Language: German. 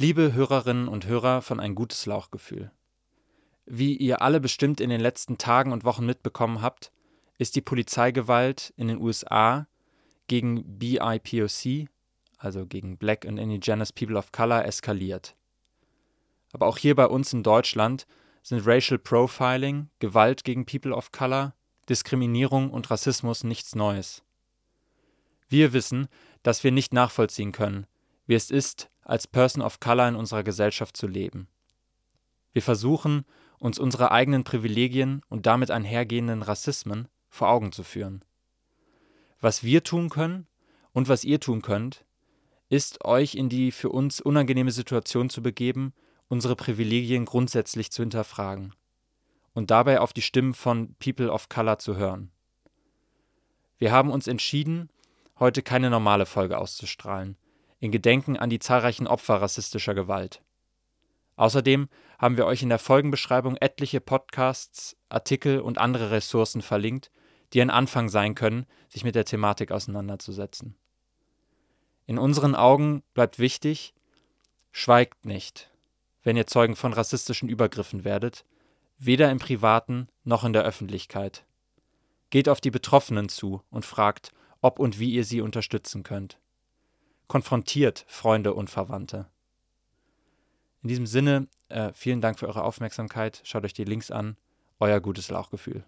Liebe Hörerinnen und Hörer von Ein gutes Lauchgefühl. Wie ihr alle bestimmt in den letzten Tagen und Wochen mitbekommen habt, ist die Polizeigewalt in den USA gegen BIPOC, also gegen Black and Indigenous People of Color, eskaliert. Aber auch hier bei uns in Deutschland sind Racial Profiling, Gewalt gegen People of Color, Diskriminierung und Rassismus nichts Neues. Wir wissen, dass wir nicht nachvollziehen können, wie es ist, als Person of Color in unserer Gesellschaft zu leben. Wir versuchen, uns unsere eigenen Privilegien und damit einhergehenden Rassismen vor Augen zu führen. Was wir tun können und was ihr tun könnt, ist, euch in die für uns unangenehme Situation zu begeben, unsere Privilegien grundsätzlich zu hinterfragen und dabei auf die Stimmen von People of Color zu hören. Wir haben uns entschieden, heute keine normale Folge auszustrahlen, in Gedenken an die zahlreichen Opfer rassistischer Gewalt. Außerdem haben wir euch in der Folgenbeschreibung etliche Podcasts, Artikel und andere Ressourcen verlinkt, die ein Anfang sein können, sich mit der Thematik auseinanderzusetzen. In unseren Augen bleibt wichtig, schweigt nicht, wenn ihr Zeugen von rassistischen Übergriffen werdet, weder im privaten noch in der Öffentlichkeit. Geht auf die Betroffenen zu und fragt, ob und wie ihr sie unterstützen könnt. Konfrontiert Freunde und Verwandte. In diesem Sinne, äh, vielen Dank für eure Aufmerksamkeit. Schaut euch die Links an. Euer gutes Lauchgefühl.